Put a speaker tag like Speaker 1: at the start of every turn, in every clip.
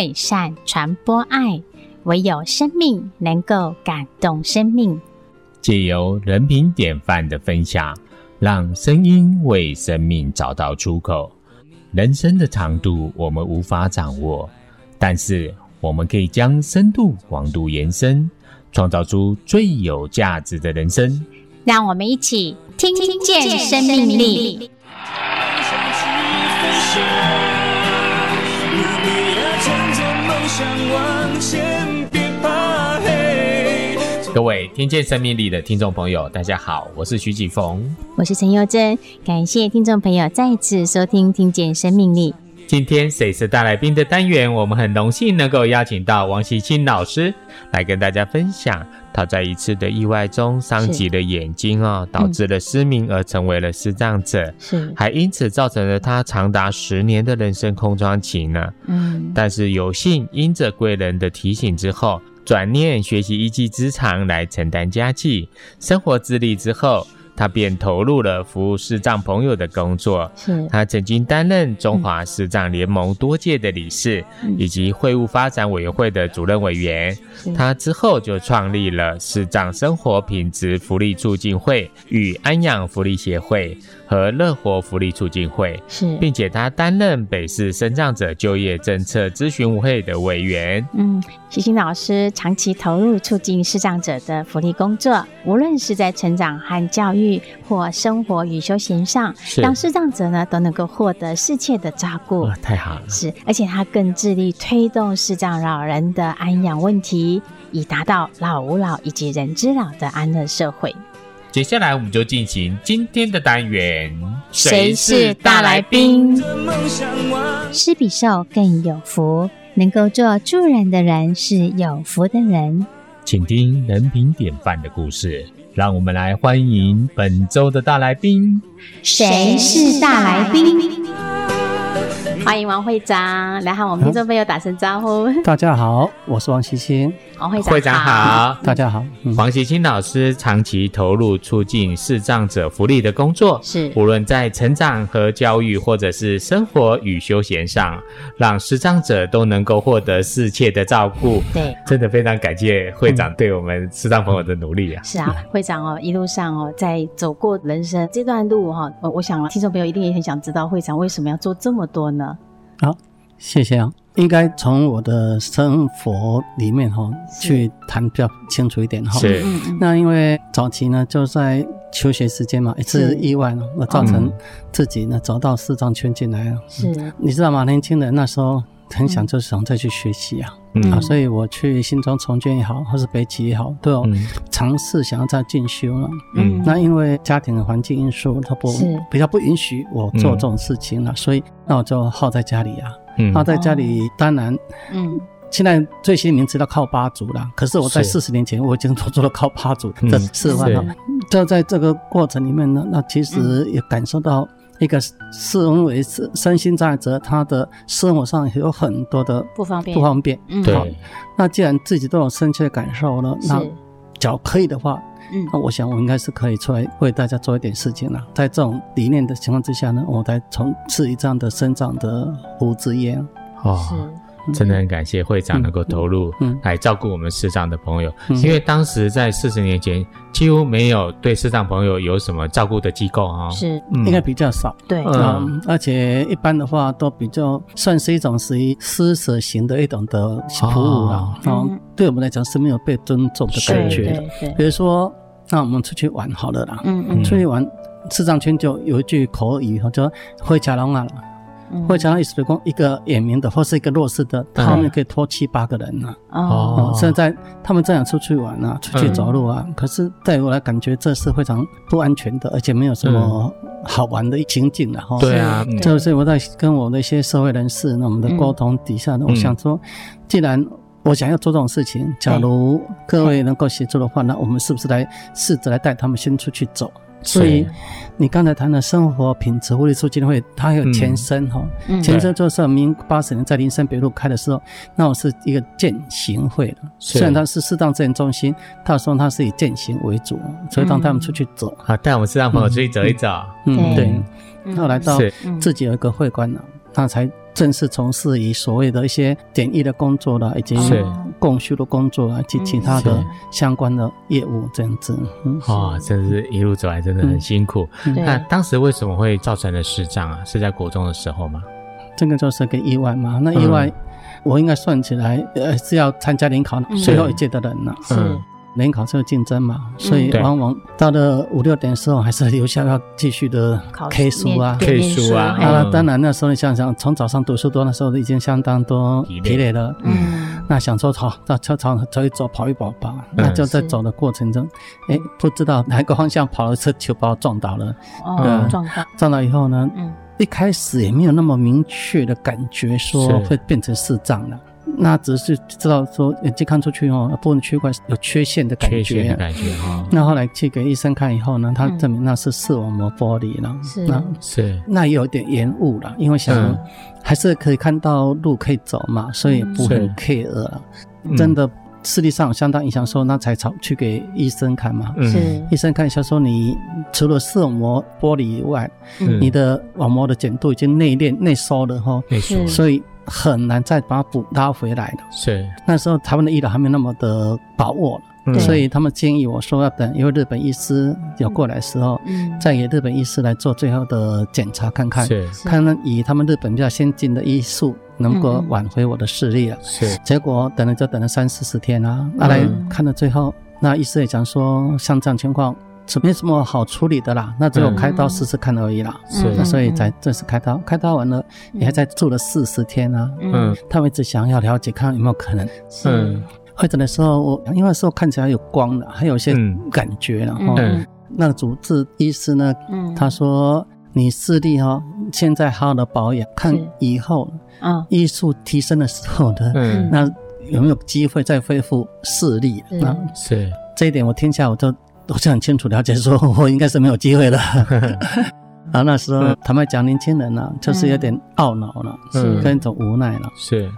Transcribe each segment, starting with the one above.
Speaker 1: 美善，传播爱。唯有生命能够感动生命，
Speaker 2: 借由人品典范的分享，让声音为生命找到出口。人生的长度我们无法掌握，但是我们可以将深度、广度延伸，创造出最有价值的人生。
Speaker 1: 让我们一起听见生命力。
Speaker 2: 各位听见生命力的听众朋友，大家好，我是徐启逢，
Speaker 1: 我是陈幼珍，感谢听众朋友再次收听《听见生命力》。
Speaker 2: 今天谁是大来宾的单元，我们很荣幸能够邀请到王锡清老师来跟大家分享他在一次的意外中伤及了眼睛哦，导致了失明而成为了视障者，是还因此造成了他长达十年的人生空窗期呢。嗯，但是有幸因着贵人的提醒之后。转念学习一技之长来承担家计，生活自立之后，他便投入了服务视障朋友的工作。是他曾经担任中华视障联盟多届的理事，嗯、以及会务发展委员会的主任委员。他之后就创立了视障生活品质福利促进会与安养福利协会。和乐活福利促进会是，并且他担任北市生障者就业政策咨询会的委员。
Speaker 1: 嗯，徐新老师长期投入促进视障者的福利工作，无论是在成长和教育，或生活与休闲上，让视障者呢都能够获得适切的照顾。
Speaker 2: 哇，太好了！
Speaker 1: 是，而且他更致力推动视障老人的安养问题，以达到老吾老以及人之老的安乐社会。
Speaker 2: 接下来我们就进行今天的单元，
Speaker 1: 谁是大来宾？施比受更有福，能够做助人的人是有福的人。
Speaker 2: 请听人品典范的故事，让我们来欢迎本周的大来宾。
Speaker 1: 谁是大来宾？欢迎王会长来和我们听众朋友打声招呼。
Speaker 3: 大家好，我是王希清。
Speaker 1: 王会长，
Speaker 2: 会长好，
Speaker 3: 大家好。
Speaker 2: 嗯、王希清老师长期投入促进视障者福利的工作，是无论在成长和教育，或者是生活与休闲上，让视障者都能够获得适切的照顾。对，真的非常感谢会长对我们视障朋友的努力啊！
Speaker 1: 是啊，会长哦，一路上哦，在走过人生这段路哈，我我想听众朋友一定也很想知道会长为什么要做这么多呢？
Speaker 3: 好，谢谢啊。应该从我的生活里面哈去谈比较清楚一点哈。是。那因为早期呢，就在求学时间嘛，一次意外呢，我造成自己呢走到视障圈进来了。是。你知道吗？年轻人那时候很想就是想再去学习啊。嗯。啊，所以我去新庄重建也好，或是北体也好，都有尝试想要再进修了。嗯。那因为家庭的环境因素，他不比较不允许我做这种事情了，所以那我就耗在家里啊。他在家里，当然，嗯，现在最新名词叫靠八族了。可是我在四十年前，我已经做做了靠八族的示范了。就在这个过程里面呢，那其实也感受到一个是因为身身心障碍者，他的生活上有很多的不方便，不方便。嗯对。那既然自己都有深切感受了，那脚可以的话。嗯，那我想我应该是可以出来为大家做一点事情了。在这种理念的情况之下呢，我才从事一这样的生长的服务职业。
Speaker 2: 哦，是，真的很感谢会长能够投入，嗯，来照顾我们视障的朋友。嗯，因为当时在四十年前，几乎没有对视障朋友有什么照顾的机构啊，是，
Speaker 3: 应该比较少。对，嗯，而且一般的话都比较算是一种属于施舍型的一种的服务了。嗯，对我们来讲是没有被尊重的感觉。的。比如说。那我们出去玩好了啦，嗯嗯，出去玩，视障圈就有一句口语，叫“会夹龙啊”，会夹龙意思是讲一个眼明的或是一个弱势的，他们可以拖七八个人呢。哦，现在他们这样出去玩啊，出去走路啊，可是对我来感觉这是非常不安全的，而且没有什么好玩的情景的哈。对啊，就是我在跟我的一些社会人士，那我们的沟通底下呢，我想说，既然我想要做这种事情，假如各位能够协助的话，那我们是不是来试着来带他们先出去走？所以你刚才谈的生活品质福利促进会，它有前身哈，前身就是民八十年在林森北路开的时候，那我是一个践行会了，虽然它是适当资源中心，他说他是以践行为主，所以让他们出去走，好，带我们适当朋友出去走一走，嗯，对，后来到自己有一个会馆了，他才。正式从事于所谓的一些简易的工作了，以及供需的工作啊，以及其他的相关的业务这样子。
Speaker 2: 哦，真是一路走来真的很辛苦。那当时为什么会造成了失障啊？是在国中的时候吗？
Speaker 3: 这个就是个意外嘛。那意外，我应该算起来，呃，是要参加联考最后一届的人了。
Speaker 1: 是。
Speaker 3: 联考是有竞争嘛，所以往往到了五六点的时候，还是留下要继续的 K 书啊
Speaker 2: ，K 书啊。
Speaker 3: 啊，当然那时候你想想，从早上读书多的时候，已经相当多疲累了。嗯，那想说好到操场走一走，跑一跑吧。那就在走的过程中，哎，不知道哪个方向跑了车，球把我撞倒了。
Speaker 1: 哦，撞到。
Speaker 3: 撞到以后呢，嗯，一开始也没有那么明确的感觉，说会变成视障了。那只是知道说眼睛看出去哦，部分区块有缺陷的感觉。
Speaker 2: 缺陷的感觉哈。
Speaker 3: 那后来去给医生看以后呢，他证明那是视网膜剥离了。
Speaker 1: 是。
Speaker 3: 那
Speaker 2: 是。
Speaker 3: 那也有点延误了，因为想还是可以看到路可以走嘛，所以不很 care 了。真的视力上相当影响，说那才找去给医生看嘛。
Speaker 1: 是。
Speaker 3: 医生看一下说，你除了视网膜剥离以外，你的网膜的茧度已经内敛内收了哈。
Speaker 2: 内缩。
Speaker 3: 所以。很难再把它补拉回来的。
Speaker 2: 是
Speaker 3: 那时候台湾的医疗还没那么的把握了，嗯、所以他们建议我说要等，因为日本医师有过来的时候，嗯，再给日本医师来做最后的检查看看，是看看以他们日本比较先进的医术能够挽回我的视力了。
Speaker 2: 是
Speaker 3: 结果等了就等了三四十天啊，那来看到最后，那医师也讲说像这样情况。是没什么好处理的啦，那只有开刀试试看而已啦。是，那所以才正式开刀。开刀完了，你还在住了四十天啊。嗯，他们一直想要了解，看有没有可能。嗯，会诊的时候，我因为那时候看起来有光的，还有一些感觉，然后那个主治医师呢，他说你视力哈，现在好好的保养，看以后啊，医术提升的时候的，那有没有机会再恢复视力？那
Speaker 2: 是。
Speaker 3: 这一点，我听下我就。我就很清楚了解，说我应该是没有机会了。啊，那时候坦白讲，年轻人呢，就是有点懊恼了，是跟一种无奈了。
Speaker 2: 是，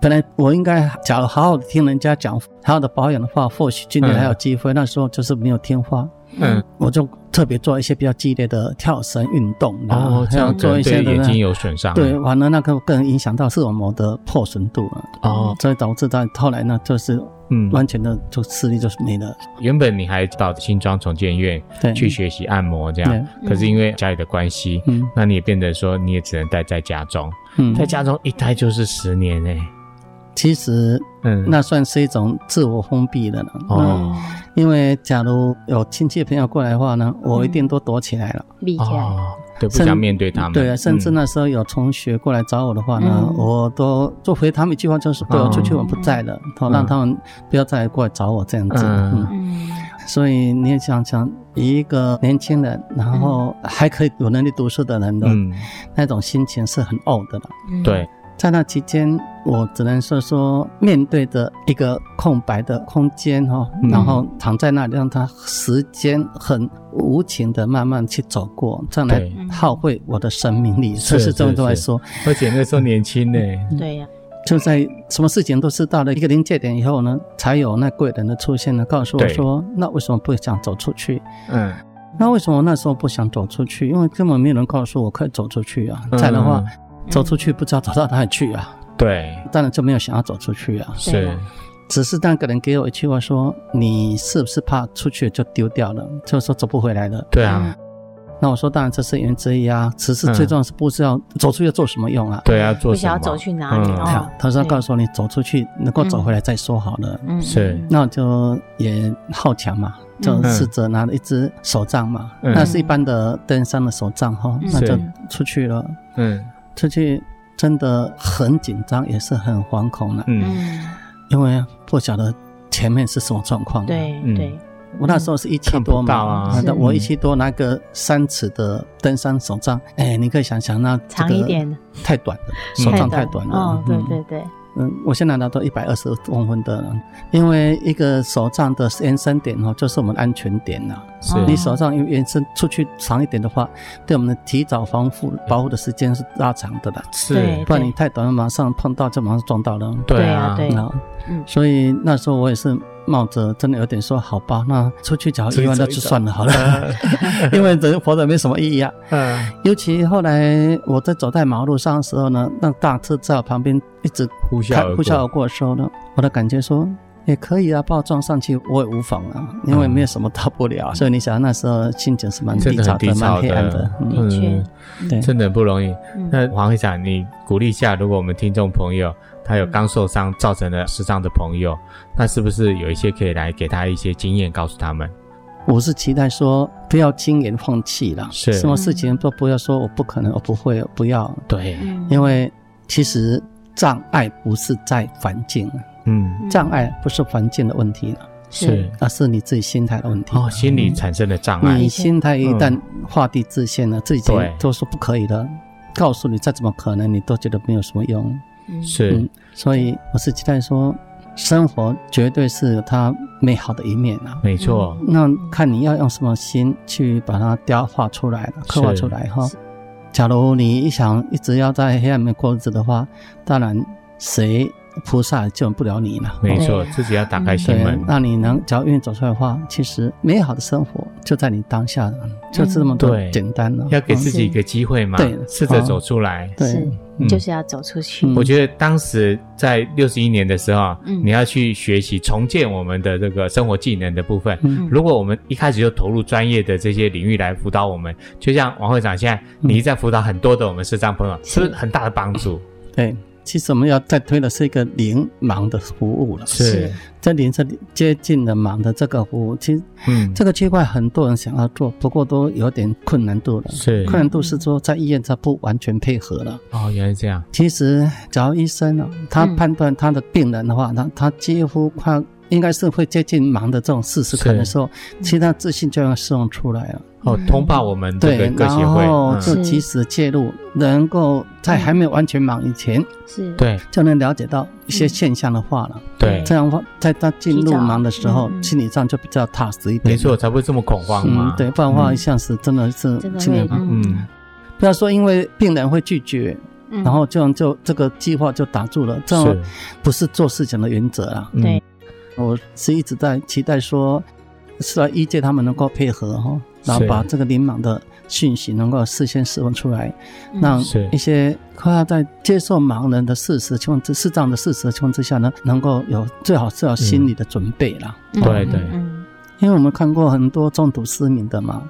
Speaker 3: 本来我应该假如好好的听人家讲，好好的保养的话，或许今年还有机会。那时候就是没有听话，嗯，我就特别做一些比较激烈的跳绳运动，然后这样做一些
Speaker 2: 眼睛有损伤，
Speaker 3: 对，完了那个更影响到视网膜的破损度了。哦，所以导致到后来呢，就是。嗯，完全的就视力就是没了。
Speaker 2: 原本你还到新庄重建院去学习按摩这样，可是因为家里的关系，嗯，那你也变得说你也只能待在家中，嗯，在家中一待就是十年哎。
Speaker 3: 其实，嗯，那算是一种自我封闭的了。哦，因为假如有亲戚朋友过来的话呢，我一定都躲起来了，
Speaker 1: 避开。
Speaker 2: 对，不想面对他们。
Speaker 3: 对啊，甚至那时候有同学过来找我的话呢，我都就回他们一句话，就是对我出去我不在了，让他们不要再过来找我这样子。嗯，所以你也想想，一个年轻人，然后还可以有能力读书的人的那种心情是很呕的了。
Speaker 2: 对。
Speaker 3: 在那期间，我只能说说面对着一个空白的空间哈，然后躺在那里，让它时间很无情的慢慢去走过，这样来耗费我的生命力。这是这么多来说，
Speaker 2: 而且那时候年轻呢，
Speaker 1: 对呀，
Speaker 3: 就在什么事情都是到了一个临界点以后呢，才有那贵人的出现呢，告诉我说，那为什么不想走出去？嗯，那为什么那时候不想走出去？因为根本没有人告诉我可以走出去啊。再的话。走出去不知道走到哪里去啊？
Speaker 2: 对，
Speaker 3: 当然就没有想要走出去啊。
Speaker 2: 是，
Speaker 3: 只是那个人给我一句话说：“你是不是怕出去就丢掉了？就是说走不回来了？”
Speaker 2: 对啊。
Speaker 3: 那我说：“当然这是原因之一啊，只是最重要是不知道走出去做什么用啊？”
Speaker 2: 对啊，做什么？
Speaker 1: 不想要走去哪里啊？
Speaker 3: 他说：“告诉你走出去能够走回来再说好了。”嗯，是。那我就也好强嘛，就试着拿了一支手杖嘛，那是一般的登山的手杖哈，那就出去了。嗯。出去真的很紧张，也是很惶恐的。嗯，因为不晓得前面是什么状况。
Speaker 1: 对对，
Speaker 3: 我那时候是一七多嘛，我一七多拿个三尺的登山手杖，哎，你可以想想，那
Speaker 1: 长一点。
Speaker 3: 太短了，手杖太短了。
Speaker 1: 哦，对对对。
Speaker 3: 嗯，我现在拿到一百二十公分的，因为一个手杖的延伸点哦，就是我们安全点呐。是，你手杖因为延伸出去长一点的话，对我们的提早防护保护的时间是拉长的啦。
Speaker 2: 是，
Speaker 3: 不然你太短了，马上碰到就马上撞到了。
Speaker 2: 对啊，对。
Speaker 3: 嗯，所以那时候我也是冒着真的有点说好吧，那出去找一万那就算了好了，因为人活着没什么意义啊。嗯，尤其后来我在走在马路上的时候呢，那大车在我旁边一直呼啸呼啸而过的时候呢，我的感觉说也可以啊，把我撞上去我也无妨啊，因为没有什么大不了。所以你想那时候心情是蛮低潮的，蛮黑暗的。的
Speaker 1: 确，
Speaker 3: 对，
Speaker 2: 真的不容易。那黄会长，你鼓励一下，如果我们听众朋友。他有刚受伤造成的失伤的朋友，那是不是有一些可以来给他一些经验，告诉他们？
Speaker 3: 我是期待说，不要轻言放弃了，
Speaker 2: 是。
Speaker 3: 什么事情都不要说我不可能，我不会，我不要。
Speaker 2: 对，
Speaker 3: 因为其实障碍不是在环境，嗯，障碍不是环境的问题了，
Speaker 2: 是，
Speaker 3: 而是你自己心态的问题。
Speaker 2: 哦，心理产生的障碍，
Speaker 3: 你心态一旦画地自限了，自己都说不可以的，告诉你再怎么可能，你都觉得没有什么用。
Speaker 2: 是、嗯，
Speaker 3: 所以我是期待说，生活绝对是有它美好的一面啊。
Speaker 2: 没错，
Speaker 3: 那看你要用什么心去把它雕画出来了，刻画出来哈。假如你一想一直要在黑暗里面过日子的话，当然谁。菩萨救不了你了，
Speaker 2: 没错，自己要打开心门。
Speaker 3: 那你能只要愿意走出来的话，其实美好的生活就在你当下，就这么多简单了。
Speaker 2: 要给自己一个机会嘛，对，试着走出来。
Speaker 3: 对，
Speaker 1: 就是要走出去。
Speaker 2: 我觉得当时在六十一年的时候，你要去学习重建我们的这个生活技能的部分。如果我们一开始就投入专业的这些领域来辅导我们，就像王会长现在，你在辅导很多的我们视障朋友，是不是很大的帮助？
Speaker 3: 对。其实我们要再推的是一个零盲的服务了，
Speaker 2: 是，
Speaker 3: 这零是接近了盲的这个服务，其实，嗯，这个区块很多人想要做，不过都有点困难度了。
Speaker 2: 是，
Speaker 3: 困难度是说在医院他不完全配合了。
Speaker 2: 哦，原来这样。
Speaker 3: 其实，只要医生呢，他判断他的病人的话，他他几乎快应该是会接近盲的这种事实，可能的时候，其实他自信就要释放出来了。
Speaker 2: 哦，通报我们这个各协会，
Speaker 3: 然后就及时介入，能够在还没有完全忙以前，
Speaker 1: 是。
Speaker 2: 对，
Speaker 3: 就能了解到一些现象的话了。
Speaker 2: 对，
Speaker 3: 这样的话，在他进入忙的时候，心理上就比较踏实一点。
Speaker 2: 没错，才不会这么恐慌嘛。
Speaker 3: 对，不然的话，一下子真的是心理
Speaker 2: 嗯，
Speaker 3: 不要说因为病人会拒绝，然后这样就这个计划就打住了，这样不是做事情的原则啊。
Speaker 1: 对，
Speaker 3: 我是一直在期待说，是要医界他们能够配合哈。然后把这个灵盲的讯息能够事先释放出来，让一些快要在接受盲人的事实情况之视障的事实的情况之下呢，能够有最好是要心理的准备了。
Speaker 2: 对对，
Speaker 3: 因为我们看过很多重度失明的嘛，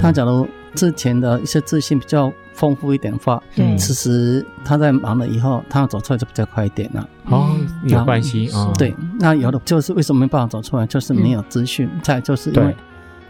Speaker 3: 他假如之前的一些自信比较丰富一点的话，其实他在盲了以后，他要走出来就比较快一点了。
Speaker 2: 哦，有关系
Speaker 3: 啊。对，那有的就是为什么没办法走出来，就是没有资讯，再就是因为。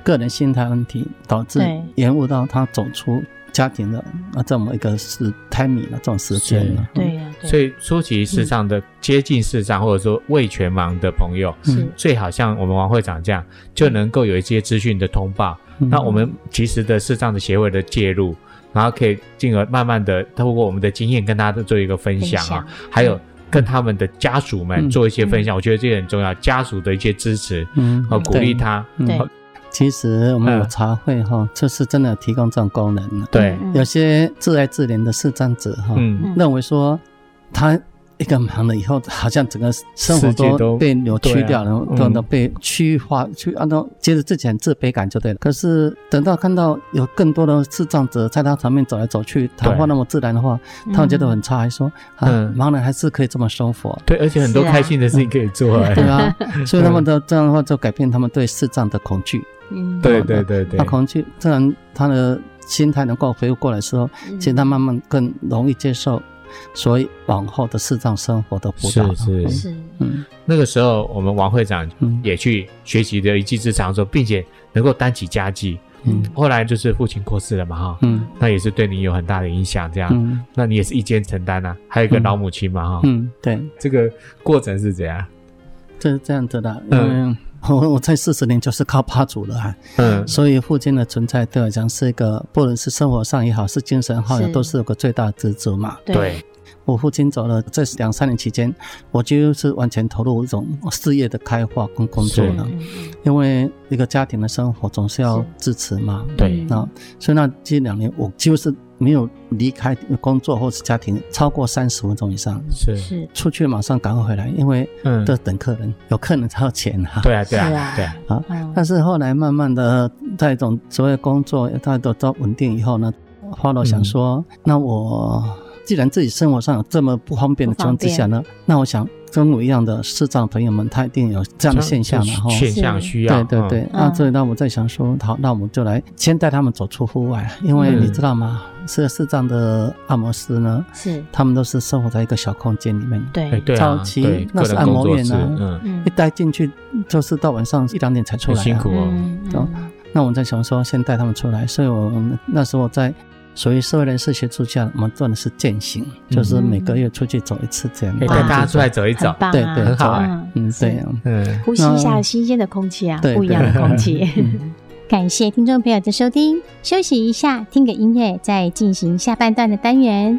Speaker 3: 个人心态问题导致延误到他走出家庭的啊这么一个是 timing 的这种时间了。
Speaker 1: 对呀，
Speaker 2: 所以初期视障的接近视障或者说未全盲的朋友，是最好像我们王会长这样，就能够有一些资讯的通报。那我们及时的视障的协会的介入，然后可以进而慢慢的透过我们的经验跟大家做一个分享啊，还有跟他们的家属们做一些分享。我觉得这个很重要，家属的一些支持和鼓励他。
Speaker 1: 对。
Speaker 3: 其实我们有茶会哈，就是真的提供这种功能。
Speaker 2: 对，
Speaker 3: 有些自爱自怜的视障者哈，认为说他一个忙了以后，好像整个生活都被扭曲掉了，都都被区化去，按照接着自己很自卑感就对了。可是等到看到有更多的视障者在他旁边走来走去，谈话那么自然的话，他们觉得很差，还说啊，盲人还是可以这么生活。
Speaker 2: 对，而且很多开心的事情可以做。
Speaker 3: 对啊，所以他们的这样的话就改变他们对视障的恐惧。
Speaker 2: 嗯，对对对对，
Speaker 3: 他恐惧，自然他的心态能够恢复过来的时候，其实他慢慢更容易接受，所以往后的视障生活的辅导。
Speaker 2: 是是。是，嗯，那个时候我们王会长也去学习的一技之长，说，并且能够担起家计。嗯，后来就是父亲过世了嘛，哈，嗯，那也是对你有很大的影响，这样，嗯，那你也是一肩承担啊，还有一个老母亲嘛，哈，
Speaker 3: 嗯，对，
Speaker 2: 这个过程是怎样？
Speaker 3: 这是这样子的，嗯。我我在四十年就是靠爸祖了，嗯，所以父亲的存在对我讲是一个，不论是生活上也好，是精神上也好，都是有个最大的支柱嘛。
Speaker 2: 对，
Speaker 3: 我父亲走了这两三年期间，我就是完全投入一种事业的开发跟工作了，因为一个家庭的生活总是要支持嘛。
Speaker 2: 对，
Speaker 3: 那所以那这两年我几乎是没有离开工作或是家庭超过三十分钟以上，
Speaker 2: 是
Speaker 1: 是
Speaker 3: 出去马上赶快回来，因为都等客人，有客人才有钱哈。
Speaker 2: 对啊，对啊，对啊。
Speaker 3: 啊，但是后来慢慢的，在一种所谓工作，大家都都稳定以后呢，花落想说，那我既然自己生活上有这么不方便的情况之下呢，那我想。跟我一样的视障朋友们，他一定有这样的现象，然后
Speaker 2: 现象需要，
Speaker 3: 对对对。那所以，那我在想说，好，那我们就来先带他们走出户外，因为你知道吗？是视障的按摩师呢，是他们都是生活在一个小空间里面，
Speaker 1: 对
Speaker 2: 对。
Speaker 3: 早期那是按摩院呢，嗯，一待进去就是到晚上一两点才出来，
Speaker 2: 辛苦哦。
Speaker 3: 那我在想说，先带他们出来，所以我那时候在。所以社会人士协助下，我们做的是践行，就是每个月出去走一次这样。
Speaker 2: 带大家出来走一走，
Speaker 3: 对对，
Speaker 2: 很好。
Speaker 3: 嗯，对，
Speaker 1: 嗯，呼吸一下新鲜的空气啊，不一样的空气。感谢听众朋友的收听，休息一下，听个音乐，再进行下半段的单元。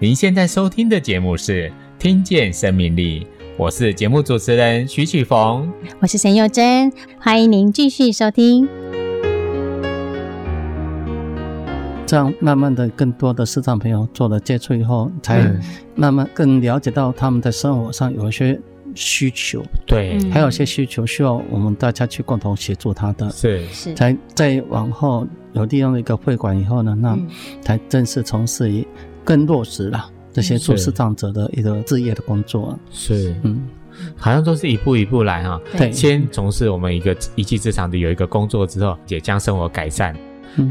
Speaker 2: 您现在收听的节目是《听见生命力》，我是节目主持人徐启逢，
Speaker 1: 我是沈幼珍，欢迎您继续收听。
Speaker 3: 这样慢慢的，更多的市场朋友做了接触以后，才慢慢更了解到他们的生活上有一些需求，
Speaker 2: 对，
Speaker 3: 还有一些需求需要我们大家去共同协助他的，
Speaker 2: 是。是，
Speaker 3: 才再往后有利用一个会馆以后呢，那才正式从事于更落实了这些做视障者的一个置业的工作，
Speaker 2: 是，嗯，好像都是一步一步来哈，对，先从事我们一个一技之长的有一个工作之后，也将生活改善。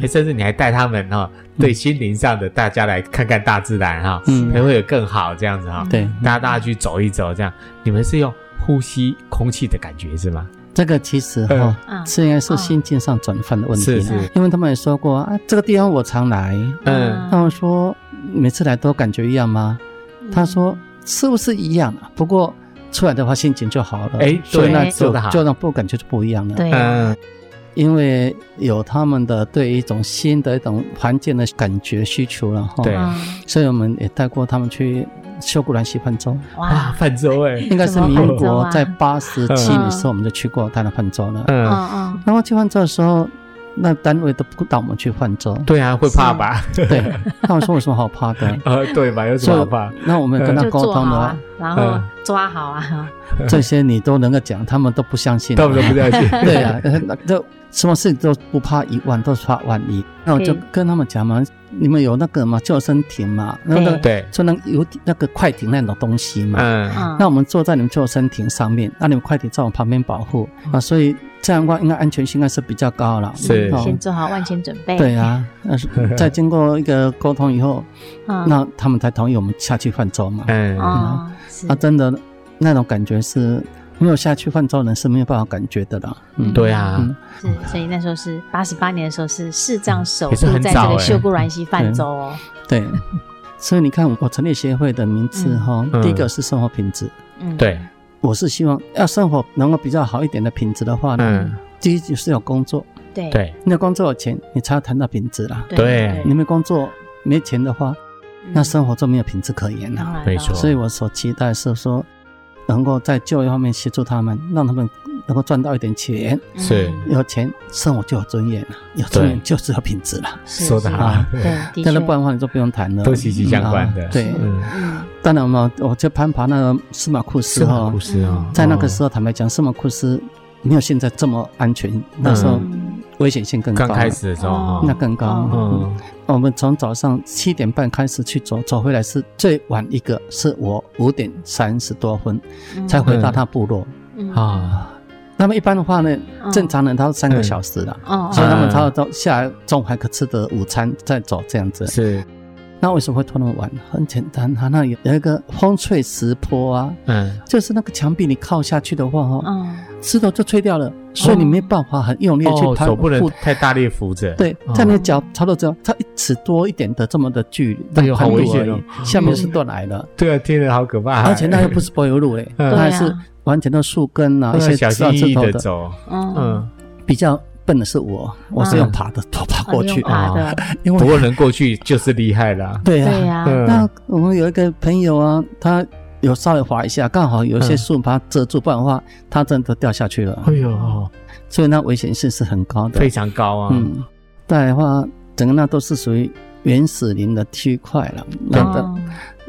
Speaker 2: 甚至你还带他们哈，对心灵上的大家来看看大自然哈，嗯，才会有更好这样子哈。
Speaker 3: 对，
Speaker 2: 大家大家去走一走，这样。你们是用呼吸空气的感觉是吗？
Speaker 3: 这个其实哈，是应该是心境上转换的问题。
Speaker 2: 是是，
Speaker 3: 因为他们也说过啊，这个地方我常来，嗯，他们说每次来都感觉一样吗？他说是不是一样啊？不过出来的话心情就好了。哎，所以那就就让不感觉就不一样了。
Speaker 1: 对，
Speaker 3: 嗯。因为有他们的对一种新的一种环境的感觉需求了哈，对，所以我们也带过他们去秀姑兰溪泛舟。
Speaker 2: 哇，泛舟哎，
Speaker 3: 应该是民国在八十七年的时候我们就去过他的泛舟了。嗯嗯，然后去泛舟的时候，那单位都不带我们去泛舟。
Speaker 2: 对啊，会怕吧？
Speaker 3: 对，他们说有什么好怕的？
Speaker 2: 呃，对吧？有什么好怕？
Speaker 3: 那我们跟他沟通的，
Speaker 1: 然后抓好 啊，
Speaker 3: 这些你都能够讲，他们都不相信。
Speaker 2: 他们都不相信。
Speaker 3: 对啊，那就。什么事都不怕一万，都怕万一。那我就跟他们讲嘛，你们有那个嘛救生艇嘛，那个对，就能有那个快艇那种东西嘛。嗯，那我们坐在你们救生艇上面，那你们快艇在我旁边保护啊，所以这样的话应该安全性应该是比较高了。
Speaker 2: 是，
Speaker 1: 先做好万全准备。
Speaker 3: 对啊，那是在经过一个沟通以后，那他们才同意我们下去泛舟嘛。嗯，啊，真的那种感觉是。没有下去泛舟人是没有办法感觉的啦。
Speaker 2: 嗯，对啊，
Speaker 1: 是，所以那时候是八十八年的时候是视障首度在这个秀姑峦溪泛舟哦。
Speaker 3: 对，所以你看我成立协会的名字哈，第一个是生活品质。
Speaker 2: 嗯，对，
Speaker 3: 我是希望要生活能够比较好一点的品质的话呢，第一就是要工作。
Speaker 1: 对，
Speaker 3: 你有工作有钱，你才要谈到品质啦。
Speaker 2: 对，
Speaker 3: 你没工作没钱的话，那生活就没有品质可言了。
Speaker 2: 没错，
Speaker 3: 所以我所期待是说，能够在就业方面协助他们，让他们。能够赚到一点钱，
Speaker 2: 是。
Speaker 3: 有钱，生活就有尊严了。有尊严就是有品质了。
Speaker 2: 说的好，
Speaker 1: 对，
Speaker 3: 那不然的话你就不用谈了，
Speaker 2: 都息息相关的。
Speaker 3: 对，嗯，当然嘛，我就攀爬那个司马库斯哈，在那个时候坦白讲，司马库斯没有现在这么安全，那时候危险性更高。
Speaker 2: 刚开始的时候，
Speaker 3: 那更高。嗯，我们从早上七点半开始去走，走回来是最晚一个，是我五点三十多分才回到他部落。啊。那么一般的话呢，正常人他三个小时了，哦，所以他们差不多下来中午还可吃的午餐再走这样子。是，那为什么会拖那么晚？很简单，它那有有一个风吹石坡啊，嗯，就是那个墙壁你靠下去的话，哦，石头就吹掉了，所以你没办法很用力去攀，
Speaker 2: 手不能太大力扶着。
Speaker 3: 对，在你的脚差不多这样，差一尺多一点的这么的距离，
Speaker 2: 那有好危险哦，
Speaker 3: 下面是断崖的。
Speaker 2: 对啊，听着好可怕。
Speaker 3: 而且那又不是柏油路嘞，那还是。完全的树根啊，一些小心翼翼的走，嗯，比较笨的是我，我是用爬的，都爬过去
Speaker 1: 啊，
Speaker 2: 因为不过能过去就是厉害了。
Speaker 3: 对呀，那我们有一个朋友啊，他有稍微滑一下，刚好有一些树把它遮住，不然的话，他真的掉下去了。哎呦，所以那危险性是很高的，
Speaker 2: 非常高啊。嗯，
Speaker 3: 再来的话，整个那都是属于原始林的区块了，那个。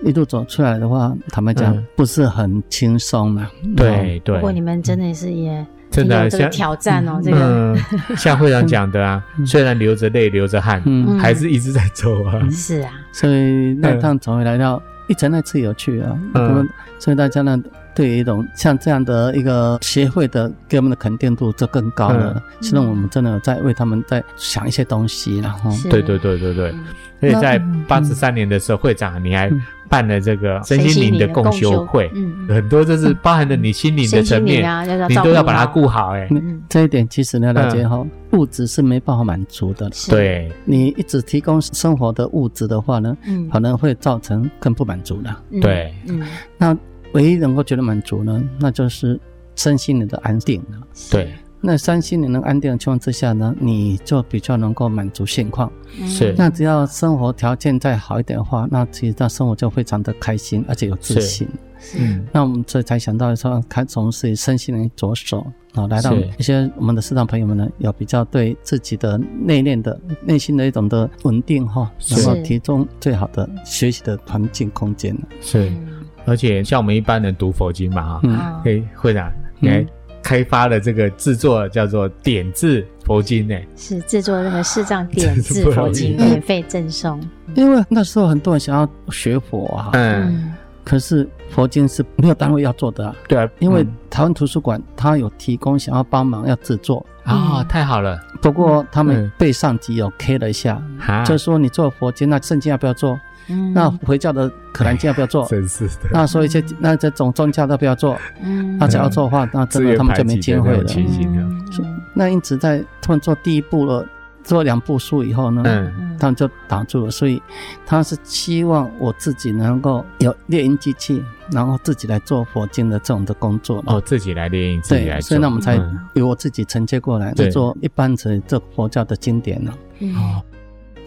Speaker 3: 一路走出来的话，坦白讲不是很轻松的。
Speaker 2: 对对。
Speaker 1: 不过你们真的是也真的这个挑战哦，这个。
Speaker 2: 像会长讲的啊，虽然流着泪流着汗，还是一直在走啊。
Speaker 1: 是啊。
Speaker 3: 所以那趟走回来到一直那次有趣啊。嗯。所以大家呢，对于一种像这样的一个协会的给我们的肯定度就更高了。希望我们真的在为他们在想一些东西，然后。
Speaker 2: 对对对对对。所以在八十三年的时候，会长你还。办了这个身心灵的共修会，嗯，很多就是包含了你心灵的层面，你都要把它顾好。哎，
Speaker 3: 这一点其实呢，大家哈，物质是没办法满足的。
Speaker 2: 对，
Speaker 3: 你一直提供生活的物质的话呢，可能会造成更不满足的。
Speaker 2: 对，嗯，
Speaker 3: 那唯一能够觉得满足呢，那就是身心灵的安定。
Speaker 2: 对。
Speaker 3: 那身心你能安定的情况之下呢，你就比较能够满足现况。
Speaker 2: 是。
Speaker 3: 那只要生活条件再好一点的话，那其实那生活就非常的开心，而且有自信。是。嗯。那我们这才想到说，开从事身心灵着手啊，来到一些我们的市场朋友们呢，有比较对自己的内敛的内心的一种的稳定哈，能够提供最好的学习的环境空间。
Speaker 2: 是。而且像我们一般人读佛经嘛哈，嗯。哎会长，来。开发了这个制作叫做点字佛经呢，
Speaker 1: 是制作那个视障点 字佛经免费赠送。
Speaker 3: 因为那时候很多人想要学佛啊，嗯，可是佛经是没有单位要做的啊。
Speaker 2: 对啊，
Speaker 3: 因为台湾图书馆他有提供想要帮忙要制作
Speaker 2: 啊，太好了。
Speaker 3: 不过他们被上级有 K 了一下，就说你做佛经，那圣经要不要做？嗯，那回教的可兰经要不要做？真是的。那说一些那这种宗教都不要做。嗯。那只要做的话，那真的他们就没机会了。嗯。那因此在他们做第一步了，做两部书以后呢，嗯，他们就挡住了。所以他是希望我自己能够有猎鹰机器，然后自己来做佛经的这种的工作。
Speaker 2: 哦，自己来猎鹰，自己来做。
Speaker 3: 所以那我们才由我自己承接过来，做一般的这佛教的经典了。嗯。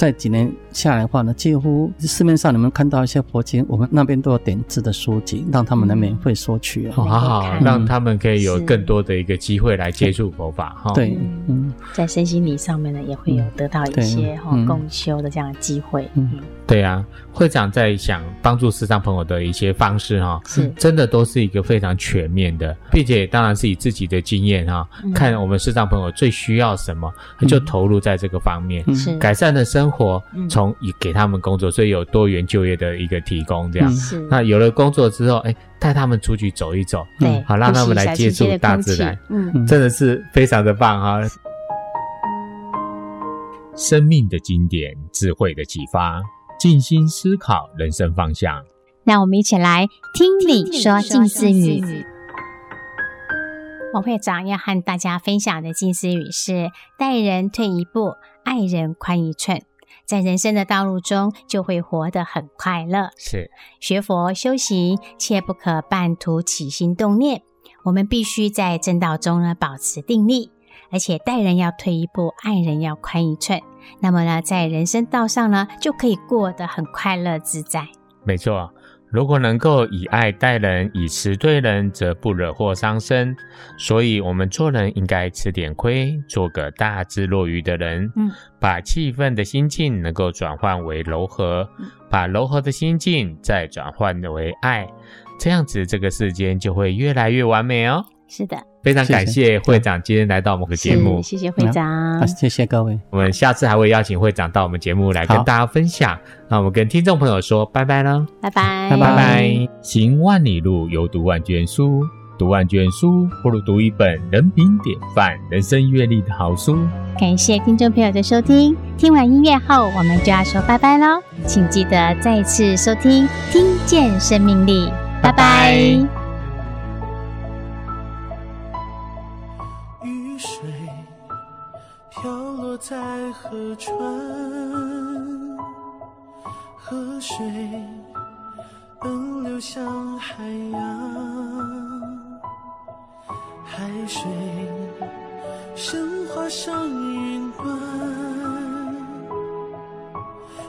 Speaker 3: 在几年下来的话呢，几乎市面上你们看到一些佛经，我们那边都有点字的书籍，让他们能免费索取啊，
Speaker 2: 好好，让他们可以有更多的一个机会来接触佛法哈。
Speaker 3: 对，嗯，
Speaker 1: 在身心灵上面呢，也会有得到一些哈共修的这样的机会。嗯，
Speaker 2: 对啊，会长在想帮助视障朋友的一些方式哈，是。真的都是一个非常全面的，并且当然是以自己的经验哈，看我们视障朋友最需要什么，就投入在这个方面，是。改善的生活，从以给他们工作，所以有多元就业的一个提供，这样。是。那有了工作之后，哎，带他们出去走一走，嗯，好，让他们来接触大自然，嗯，真的是非常的棒哈。生命的经典，智慧的启发，静心思考人生方向。
Speaker 1: 那我们一起来听你说静思语。王会长要和大家分享的静思语是：待人退一步，爱人宽一寸。在人生的道路中，就会活得很快乐。
Speaker 2: 是
Speaker 1: 学佛修行，切不可半途起心动念。我们必须在正道中呢，保持定力，而且待人要退一步，爱人要宽一寸。那么呢，在人生道上呢，就可以过得很快乐自在。
Speaker 2: 没错，如果能够以爱待人，以慈对人，则不惹祸伤身。所以，我们做人应该吃点亏，做个大智若愚的人。嗯，把气愤的心境能够转换为柔和，嗯、把柔和的心境再转换为爱，这样子这个世间就会越来越完美哦。
Speaker 1: 是的。
Speaker 2: 非常感谢会长今天来到我们的节目，
Speaker 1: 谢谢会长，
Speaker 3: 好，谢谢各位。
Speaker 2: 我们下次还会邀请会长到我们节目来跟大家分享。那我们跟听众朋友说拜拜了，
Speaker 1: 拜拜，
Speaker 2: 拜拜。行万里路，犹读万卷书，读万卷书不如读一本人品典范、人生阅历的好书。
Speaker 1: 感谢听众朋友的收听，听完音乐后我们就要说拜拜喽，请记得再次收听《听见生命力》，拜拜。拜拜。
Speaker 4: 在河川，河水奔流向海洋，海水升华上云端，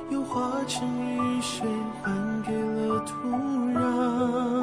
Speaker 4: 又化成雨水还给了土壤。